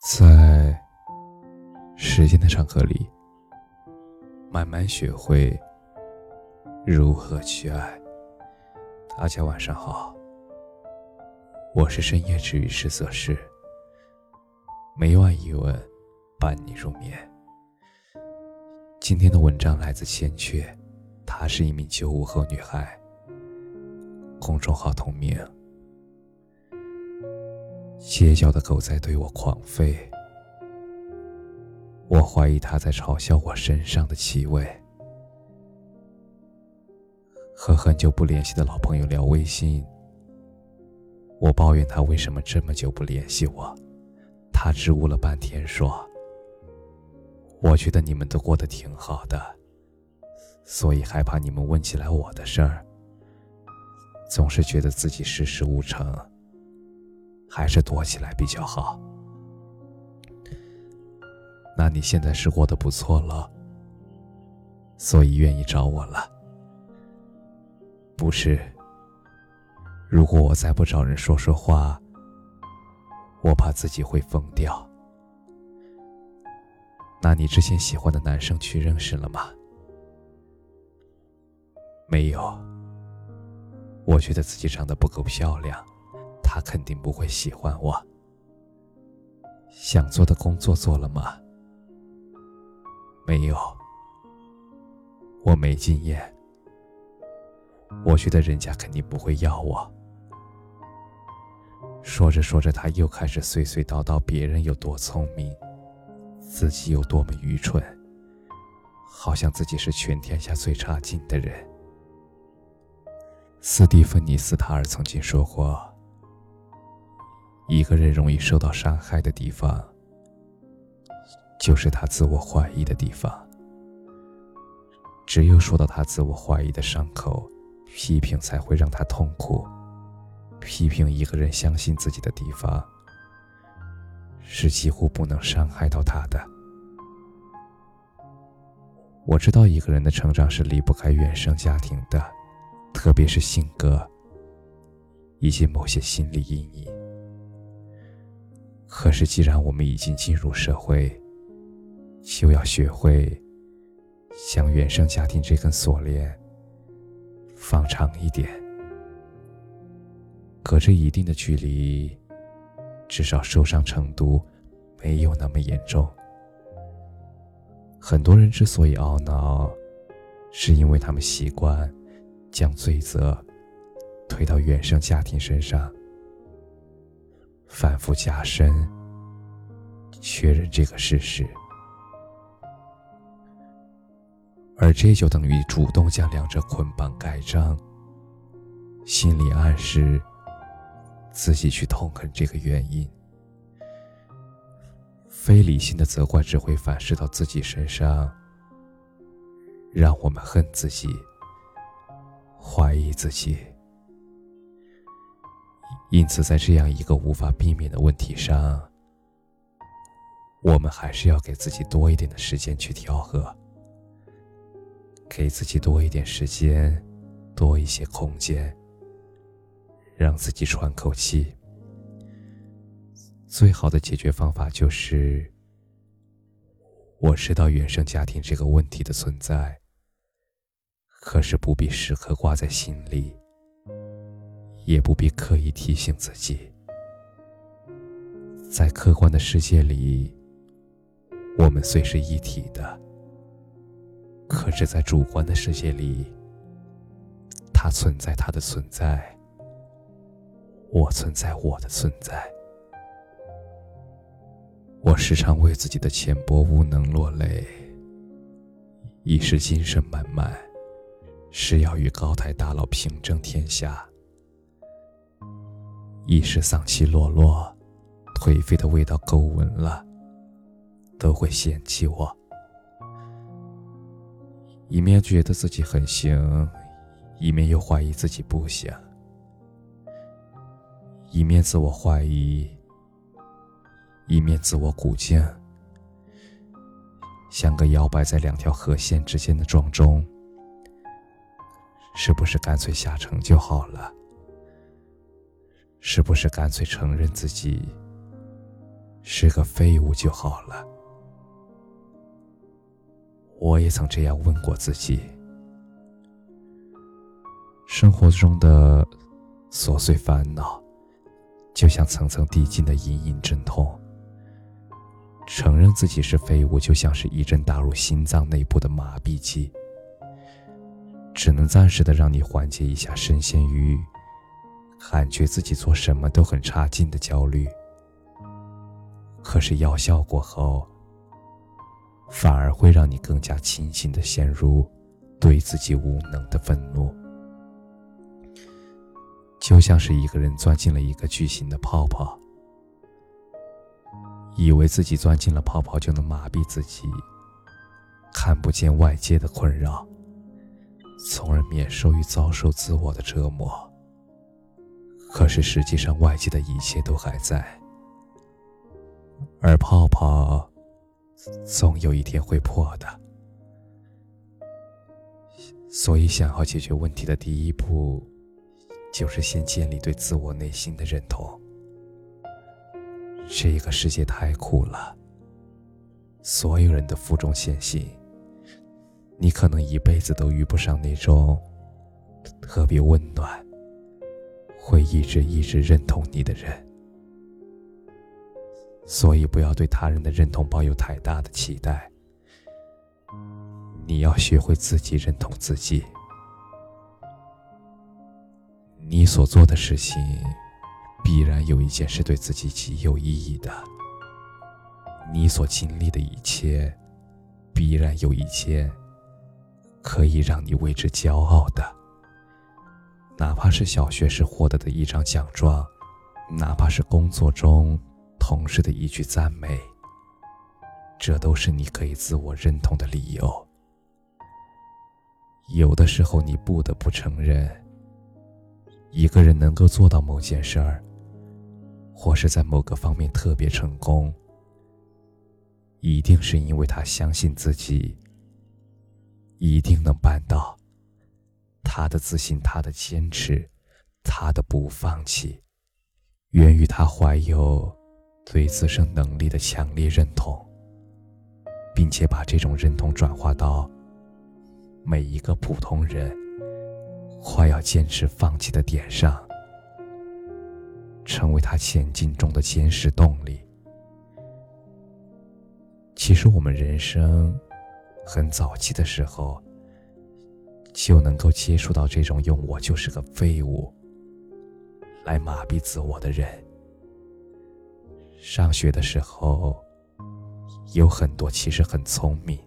在时间的长河里，慢慢学会如何去爱。大家晚上好，我是深夜治愈师泽世，每晚一问伴你入眠。今天的文章来自千阙，她是一名九五后女孩，公众号同名。街角的狗在对我狂吠，我怀疑它在嘲笑我身上的气味。和很久不联系的老朋友聊微信，我抱怨他为什么这么久不联系我，他支吾了半天说：“我觉得你们都过得挺好的，所以害怕你们问起来我的事儿，总是觉得自己事事无成。”还是躲起来比较好。那你现在是过得不错了，所以愿意找我了？不是。如果我再不找人说说话，我怕自己会疯掉。那你之前喜欢的男生去认识了吗？没有。我觉得自己长得不够漂亮。他肯定不会喜欢我。想做的工作做了吗？没有。我没经验。我觉得人家肯定不会要我。说着说着，他又开始碎碎叨叨别人有多聪明，自己有多么愚蠢，好像自己是全天下最差劲的人。斯蒂芬妮斯塔尔曾经说过。一个人容易受到伤害的地方，就是他自我怀疑的地方。只有说到他自我怀疑的伤口，批评才会让他痛苦。批评一个人相信自己的地方，是几乎不能伤害到他的。我知道一个人的成长是离不开原生家庭的，特别是性格以及某些心理阴影。可是，既然我们已经进入社会，就要学会将原生家庭这根锁链放长一点，隔着一定的距离，至少受伤程度没有那么严重。很多人之所以懊恼，是因为他们习惯将罪责推到原生家庭身上。反复加深，确认这个事实，而这就等于主动将两者捆绑盖章，心里暗示自己去痛恨这个原因。非理性的责怪只会反噬到自己身上，让我们恨自己，怀疑自己。因此，在这样一个无法避免的问题上，我们还是要给自己多一点的时间去调和，给自己多一点时间，多一些空间，让自己喘口气。最好的解决方法就是：我知道原生家庭这个问题的存在，可是不必时刻挂在心里。也不必刻意提醒自己，在客观的世界里，我们虽是一体的，可是，在主观的世界里，它存在它的存在，我存在我的存在。我时常为自己的浅薄无能落泪，一时精神满满，是要与高台大佬平争天下。一时丧气落落，颓废的味道够闻了，都会嫌弃我。一面觉得自己很行，一面又怀疑自己不行；一面自我怀疑，一面自我鼓劲，像个摇摆在两条河线之间的撞钟。是不是干脆下沉就好了？是不是干脆承认自己是个废物就好了。我也曾这样问过自己。生活中的琐碎烦恼，就像层层递进的隐隐阵痛。承认自己是废物，就像是一针打入心脏内部的麻痹剂，只能暂时的让你缓解一下深陷于感觉自己做什么都很差劲的焦虑。可是药效过后，反而会让你更加清醒的陷入对自己无能的愤怒，就像是一个人钻进了一个巨型的泡泡。以为自己钻进了泡泡就能麻痹自己，看不见外界的困扰，从而免受于遭受自我的折磨。可是实际上，外界的一切都还在，而泡泡总有一天会破的。所以，想要解决问题的第一步，就是先建立对自我内心的认同。这个世界太酷了，所有人的负重前行。你可能一辈子都遇不上那种特别温暖、会一直一直认同你的人。所以不要对他人的认同抱有太大的期待。你要学会自己认同自己，你所做的事情。必然有一件是对自己极有意义的。你所经历的一切，必然有一件可以让你为之骄傲的。哪怕是小学时获得的一张奖状，哪怕是工作中同事的一句赞美，这都是你可以自我认同的理由。有的时候，你不得不承认，一个人能够做到某件事儿。或是在某个方面特别成功，一定是因为他相信自己一定能办到。他的自信，他的坚持，他的不放弃，源于他怀有对自身能力的强烈认同，并且把这种认同转化到每一个普通人快要坚持放弃的点上。成为他前进中的坚实动力。其实，我们人生很早期的时候，就能够接触到这种用“我就是个废物”来麻痹自我的人。上学的时候，有很多其实很聪明，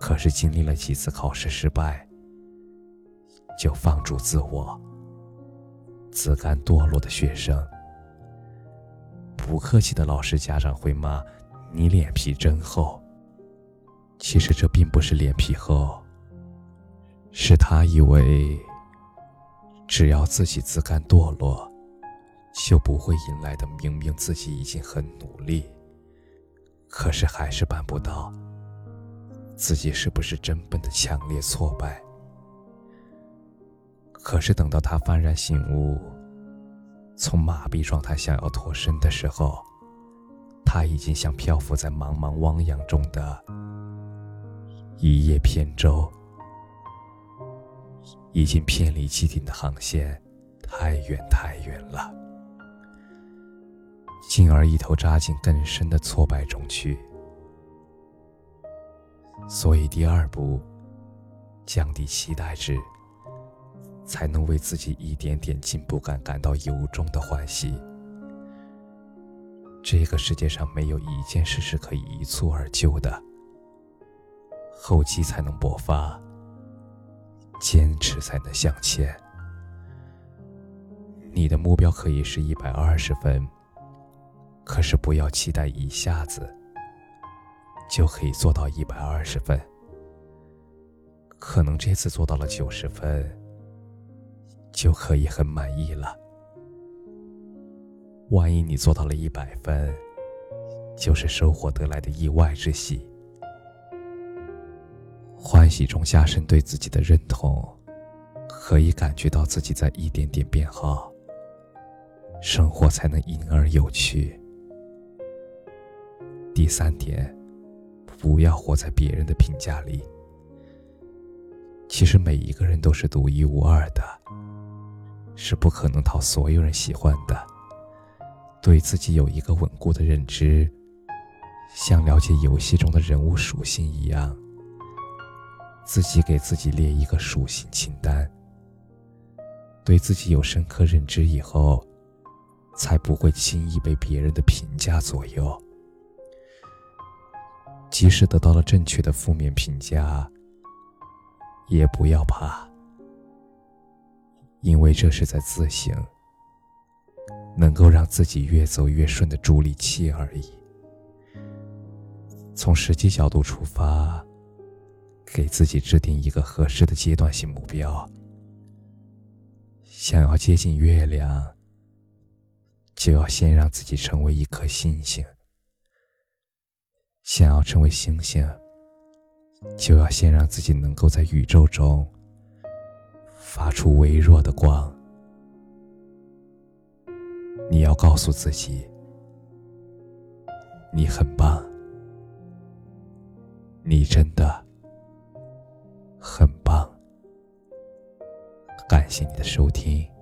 可是经历了几次考试失败，就放逐自我。自甘堕落的学生，不客气的老师、家长会骂你脸皮真厚。其实这并不是脸皮厚，是他以为只要自己自甘堕落，就不会迎来的。明明自己已经很努力，可是还是办不到。自己是不是真笨的强烈挫败？可是等到他幡然醒悟，从麻痹状态想要脱身的时候，他已经像漂浮在茫茫汪洋中的一叶扁舟，已经偏离既定的航线太远太远了，进而一头扎进更深的挫败中去。所以第二步，降低期待值。才能为自己一点点进步感感到由衷的欢喜。这个世界上没有一件事是可以一蹴而就的，厚积才能薄发，坚持才能向前。你的目标可以是一百二十分，可是不要期待一下子就可以做到一百二十分，可能这次做到了九十分。就可以很满意了。万一你做到了一百分，就是收获得来的意外之喜。欢喜中加深对自己的认同，可以感觉到自己在一点点变好，生活才能因而有趣。第三点，不要活在别人的评价里。其实每一个人都是独一无二的，是不可能讨所有人喜欢的。对自己有一个稳固的认知，像了解游戏中的人物属性一样，自己给自己列一个属性清单。对自己有深刻认知以后，才不会轻易被别人的评价左右。即使得到了正确的负面评价，也不要怕，因为这是在自省，能够让自己越走越顺的助力器而已。从实际角度出发，给自己制定一个合适的阶段性目标。想要接近月亮，就要先让自己成为一颗星星；想要成为星星，就要先让自己能够在宇宙中发出微弱的光。你要告诉自己，你很棒，你真的很棒。感谢你的收听。